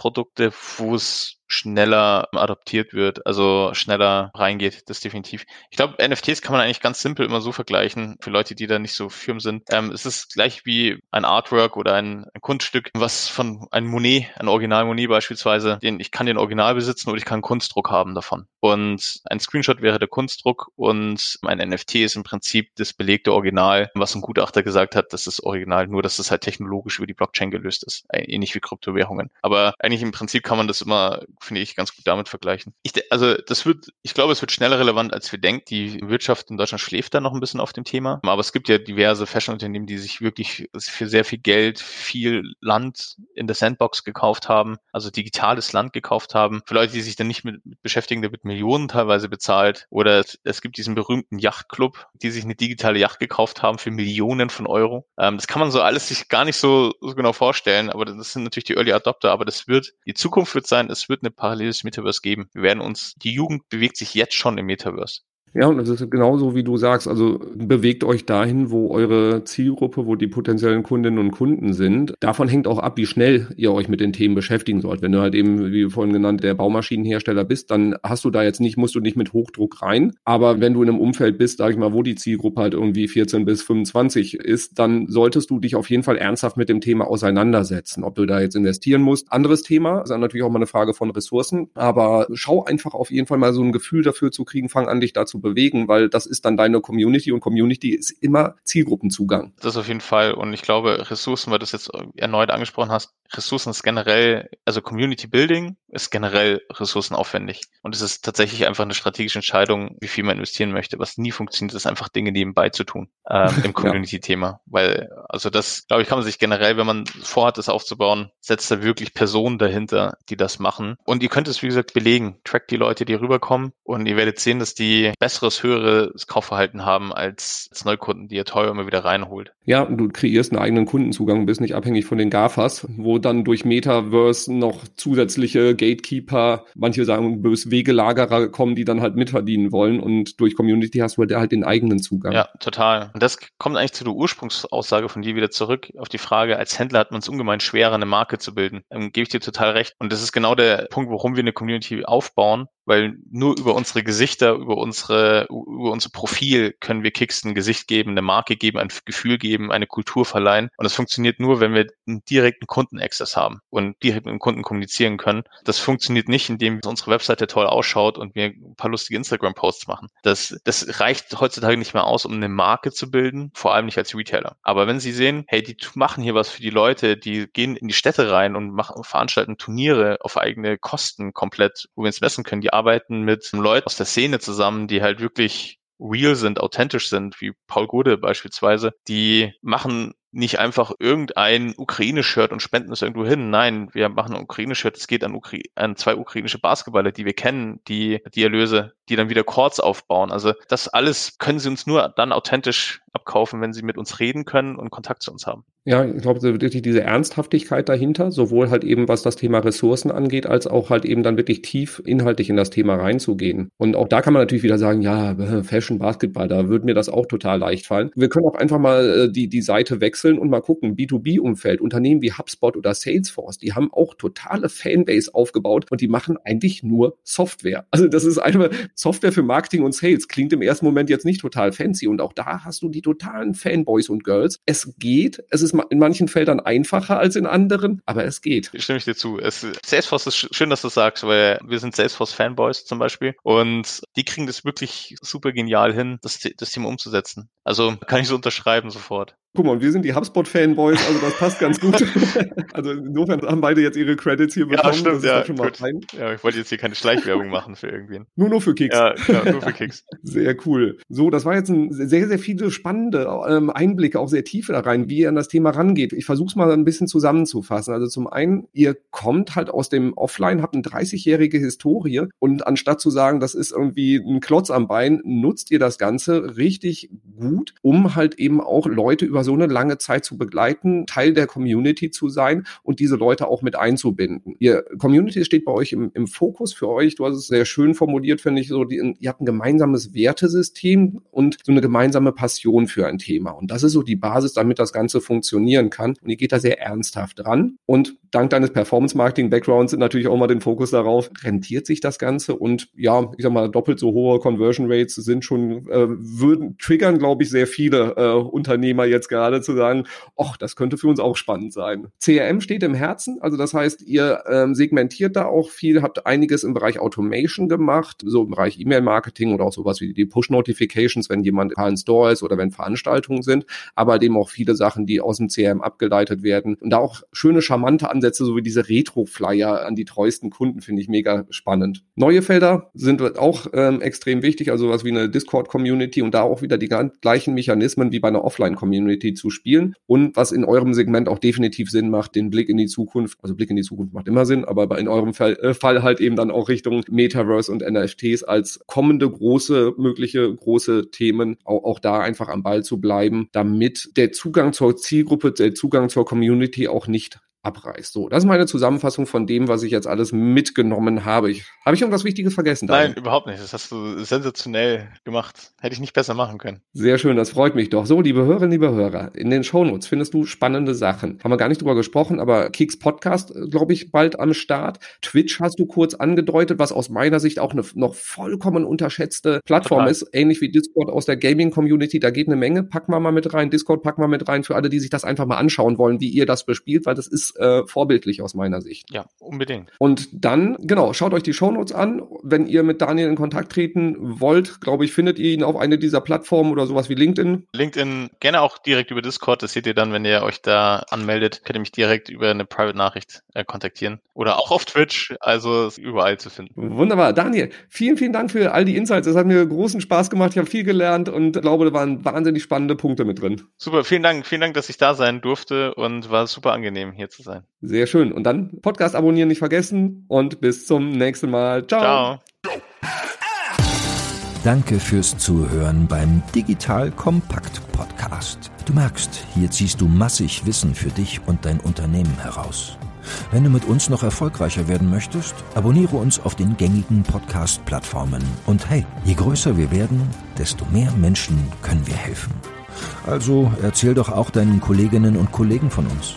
Lifestyle-Produkte, wo es schneller adoptiert wird, also schneller reingeht, das definitiv. Ich glaube, NFTs kann man eigentlich ganz simpel immer so vergleichen, für Leute, die da nicht so firm sind. Ähm, es ist gleich wie ein Artwork oder ein, ein, Kunststück, was von einem Monet, ein Original Monet beispielsweise, den ich kann den Original besitzen oder ich kann Kunstdruck haben davon. Und ein Screenshot wäre der Kunstdruck und ein NFT ist im Prinzip das belegte Original, was ein Gutachter gesagt hat, das ist Original, nur dass es halt technologisch über die Blockchain gelöst ist, ähnlich wie Kryptowährungen. Aber eigentlich im Prinzip kann man das immer finde ich, ganz gut damit vergleichen. Ich, also das wird, ich glaube, es wird schneller relevant, als wir denken. Die Wirtschaft in Deutschland schläft da noch ein bisschen auf dem Thema. Aber es gibt ja diverse Fashionunternehmen, die sich wirklich für sehr viel Geld viel Land in der Sandbox gekauft haben, also digitales Land gekauft haben. Für Leute, die sich dann nicht mit, mit beschäftigen, da wird Millionen teilweise bezahlt. Oder es, gibt diesen berühmten Yachtclub, die sich eine digitale Yacht gekauft haben für Millionen von Euro. Ähm, das kann man so alles sich gar nicht so, so genau vorstellen, aber das sind natürlich die Early Adopter, aber das wird, die Zukunft wird sein, es wird eine paralleles Metaverse geben. Wir werden uns, die Jugend bewegt sich jetzt schon im Metaverse. Ja, und das ist genauso, wie du sagst. Also bewegt euch dahin, wo eure Zielgruppe, wo die potenziellen Kundinnen und Kunden sind. Davon hängt auch ab, wie schnell ihr euch mit den Themen beschäftigen sollt. Wenn du halt eben, wie vorhin genannt, der Baumaschinenhersteller bist, dann hast du da jetzt nicht, musst du nicht mit Hochdruck rein. Aber wenn du in einem Umfeld bist, sag ich mal, wo die Zielgruppe halt irgendwie 14 bis 25 ist, dann solltest du dich auf jeden Fall ernsthaft mit dem Thema auseinandersetzen. Ob du da jetzt investieren musst, anderes Thema. Ist natürlich auch mal eine Frage von Ressourcen. Aber schau einfach auf jeden Fall mal so ein Gefühl dafür zu kriegen, fang an, dich dazu bewegen, weil das ist dann deine Community und Community ist immer Zielgruppenzugang. Das auf jeden Fall. Und ich glaube, Ressourcen, weil du das jetzt erneut angesprochen hast, Ressourcen ist generell, also Community Building ist generell ressourcenaufwendig. Und es ist tatsächlich einfach eine strategische Entscheidung, wie viel man investieren möchte. Was nie funktioniert, ist einfach Dinge nebenbei zu tun ähm, *laughs* im Community-Thema. Ja. Weil, also das, glaube ich, kann man sich generell, wenn man vorhat, das aufzubauen, setzt da wirklich Personen dahinter, die das machen. Und ihr könnt es, wie gesagt, belegen. Trackt die Leute, die rüberkommen und ihr werdet sehen, dass die besseres, höheres Kaufverhalten haben als, als Neukunden, die ihr teuer immer wieder reinholt. Ja, du kreierst einen eigenen Kundenzugang, bist nicht abhängig von den GAFAs, wo dann durch Metaverse noch zusätzliche Gatekeeper, manche sagen bös Wegelagerer kommen, die dann halt mitverdienen wollen und durch Community hast du halt den eigenen Zugang. Ja, total. Und das kommt eigentlich zu der Ursprungsaussage von dir wieder zurück auf die Frage, als Händler hat man es ungemein schwerer, eine Marke zu bilden. Ähm, gebe ich dir total recht. Und das ist genau der Punkt, warum wir eine Community aufbauen, weil nur über unsere Gesichter, über unsere, über unser Profil können wir Kicks ein Gesicht geben, eine Marke geben, ein Gefühl geben, eine Kultur verleihen. Und das funktioniert nur, wenn wir einen direkten Kundenaccess haben und direkt mit dem Kunden kommunizieren können. Das funktioniert nicht, indem unsere Webseite toll ausschaut und wir ein paar lustige Instagram-Posts machen. Das, das reicht heutzutage nicht mehr aus, um eine Marke zu bilden, vor allem nicht als Retailer. Aber wenn Sie sehen, hey, die machen hier was für die Leute, die gehen in die Städte rein und machen, veranstalten Turniere auf eigene Kosten komplett, wo wir uns messen können, die arbeiten mit Leuten aus der Szene zusammen, die halt wirklich real sind, authentisch sind, wie Paul Gode beispielsweise, die machen nicht einfach irgendein Ukraine-Shirt und spenden es irgendwo hin. Nein, wir machen ein Ukraine-Shirt, es geht an, Ukra an zwei ukrainische Basketballer, die wir kennen, die die Erlöse, die dann wieder Chords aufbauen. Also das alles können sie uns nur dann authentisch abkaufen, wenn sie mit uns reden können und Kontakt zu uns haben. Ja, ich glaube, wirklich diese Ernsthaftigkeit dahinter, sowohl halt eben was das Thema Ressourcen angeht, als auch halt eben dann wirklich tief inhaltlich in das Thema reinzugehen. Und auch da kann man natürlich wieder sagen, ja, Fashion, Basketball, da würde mir das auch total leicht fallen. Wir können auch einfach mal äh, die, die Seite wechseln und mal gucken, B2B-Umfeld, Unternehmen wie HubSpot oder Salesforce, die haben auch totale Fanbase aufgebaut und die machen eigentlich nur Software. Also das ist einfach Software für Marketing und Sales. Klingt im ersten Moment jetzt nicht total fancy und auch da hast du die totalen Fanboys und Girls. Es geht, es ist in manchen Feldern einfacher als in anderen, aber es geht. Stimme ich dir zu. Es, Salesforce ist schön, dass du sagst, weil wir sind Salesforce-Fanboys zum Beispiel und die kriegen das wirklich super genial hin, das, das Thema umzusetzen. Also kann ich so unterschreiben sofort. Guck mal, wir sind die HubSpot-Fanboys, also das passt ganz gut. *laughs* also insofern haben beide jetzt ihre Credits hier bekommen. Ja, stimmt, ja, schon mal fein. ja, ich wollte jetzt hier keine Schleichwerbung machen für irgendwen. Nur nur für Kicks. Ja, ja, nur für *laughs* Kicks. Sehr cool. So, das war jetzt ein sehr, sehr viele spannende ähm, Einblicke, auch sehr tiefe da rein, wie ihr an das Thema rangeht. Ich versuche es mal ein bisschen zusammenzufassen. Also zum einen, ihr kommt halt aus dem Offline, habt eine 30-jährige Historie und anstatt zu sagen, das ist irgendwie ein Klotz am Bein, nutzt ihr das Ganze richtig gut, um halt eben auch Leute über so eine lange Zeit zu begleiten, Teil der Community zu sein und diese Leute auch mit einzubinden. Ihr Community steht bei euch im, im Fokus für euch. Du hast es sehr schön formuliert, finde ich, so, die, ihr habt ein gemeinsames Wertesystem und so eine gemeinsame Passion für ein Thema. Und das ist so die Basis, damit das Ganze funktionieren kann. Und ihr geht da sehr ernsthaft dran. Und dank deines Performance-Marketing-Backgrounds sind natürlich auch mal den Fokus darauf, rentiert sich das Ganze und ja, ich sag mal, doppelt so hohe Conversion Rates sind schon, äh, würden triggern, glaube ich, sehr viele äh, Unternehmer jetzt gerade zu sagen, ach, das könnte für uns auch spannend sein. CRM steht im Herzen, also das heißt, ihr ähm, segmentiert da auch viel, habt einiges im Bereich Automation gemacht, so im Bereich E-Mail-Marketing oder auch sowas wie die Push-Notifications, wenn jemand in Store ist oder wenn Veranstaltungen sind, aber dem auch viele Sachen, die aus dem CRM abgeleitet werden und da auch schöne, charmante Ansätze, so wie diese Retro-Flyer an die treuesten Kunden, finde ich mega spannend. Neue Felder sind auch ähm, extrem wichtig, also was wie eine Discord-Community und da auch wieder die gleichen Mechanismen wie bei einer Offline-Community zu spielen. Und was in eurem Segment auch definitiv Sinn macht, den Blick in die Zukunft, also Blick in die Zukunft macht immer Sinn, aber in eurem Fall, äh, Fall halt eben dann auch Richtung Metaverse und NFTs als kommende große, mögliche große Themen, auch, auch da einfach am Ball zu bleiben, damit der Zugang zur Zielgruppe, der Zugang zur Community auch nicht abreißt. So, das ist meine Zusammenfassung von dem, was ich jetzt alles mitgenommen habe. Ich, habe ich irgendwas Wichtiges vergessen? Daniel? Nein, überhaupt nicht. Das hast du sensationell gemacht. Hätte ich nicht besser machen können. Sehr schön, das freut mich doch. So, liebe Hörerinnen, liebe Hörer, in den Shownotes findest du spannende Sachen. Haben wir gar nicht drüber gesprochen, aber Keks Podcast, glaube ich, bald am Start. Twitch hast du kurz angedeutet, was aus meiner Sicht auch eine noch vollkommen unterschätzte Plattform Total. ist, ähnlich wie Discord aus der Gaming-Community. Da geht eine Menge. Packen wir mal mit rein. Discord packen wir mit rein für alle, die sich das einfach mal anschauen wollen, wie ihr das bespielt, weil das ist äh, vorbildlich aus meiner Sicht. Ja, unbedingt. Und dann, genau, schaut euch die Shownotes an. Wenn ihr mit Daniel in Kontakt treten wollt, glaube ich, findet ihr ihn auf eine dieser Plattformen oder sowas wie LinkedIn. LinkedIn gerne auch direkt über Discord. Das seht ihr dann, wenn ihr euch da anmeldet, könnt ihr mich direkt über eine Private-Nachricht äh, kontaktieren. Oder auch auf Twitch, also überall zu finden. Wunderbar. Daniel, vielen, vielen Dank für all die Insights. Es hat mir großen Spaß gemacht. Ich habe viel gelernt und glaube, da waren wahnsinnig spannende Punkte mit drin. Super, vielen Dank. Vielen Dank, dass ich da sein durfte und war super angenehm, hier zu sein. Sehr schön. Und dann Podcast abonnieren nicht vergessen und bis zum nächsten Mal. Ciao. Ciao. Danke fürs Zuhören beim Digital Kompakt Podcast. Du merkst, hier ziehst du massig Wissen für dich und dein Unternehmen heraus. Wenn du mit uns noch erfolgreicher werden möchtest, abonniere uns auf den gängigen Podcast-Plattformen. Und hey, je größer wir werden, desto mehr Menschen können wir helfen. Also erzähl doch auch deinen Kolleginnen und Kollegen von uns.